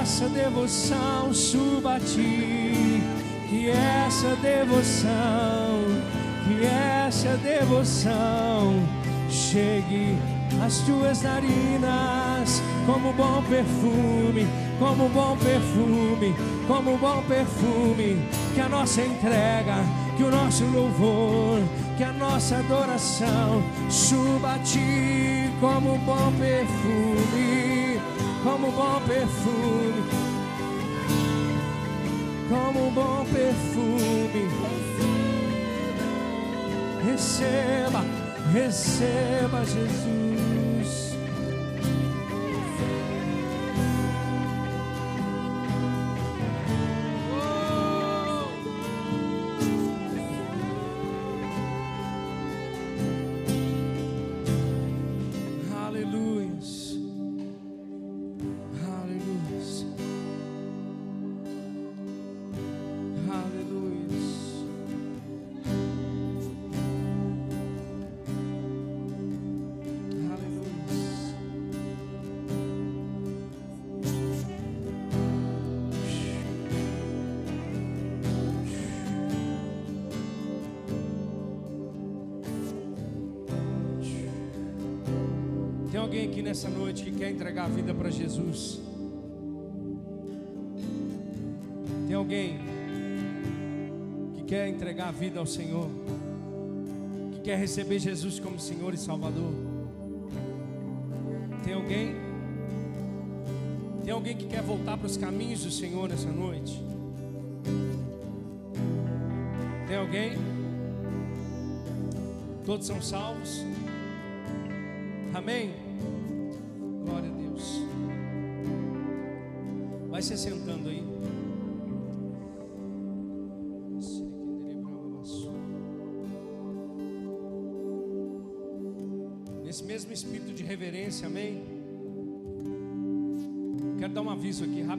Essa devoção suba a ti, que essa devoção, que essa devoção chegue às tuas narinas como bom perfume, como bom perfume, como bom perfume, que a nossa entrega, que o nosso louvor, que a nossa adoração suba a ti como bom perfume, como bom perfume, como bom perfume. Receba, receba Jesus. Entregar a vida para Jesus? Tem alguém que quer entregar a vida ao Senhor? Que quer receber Jesus como Senhor e Salvador? Tem alguém? Tem alguém que quer voltar para os caminhos do Senhor nessa noite? Tem alguém? Todos são salvos? Amém? Vai se sentando aí. Nesse mesmo espírito de reverência, amém? Quero dar um aviso aqui rápido.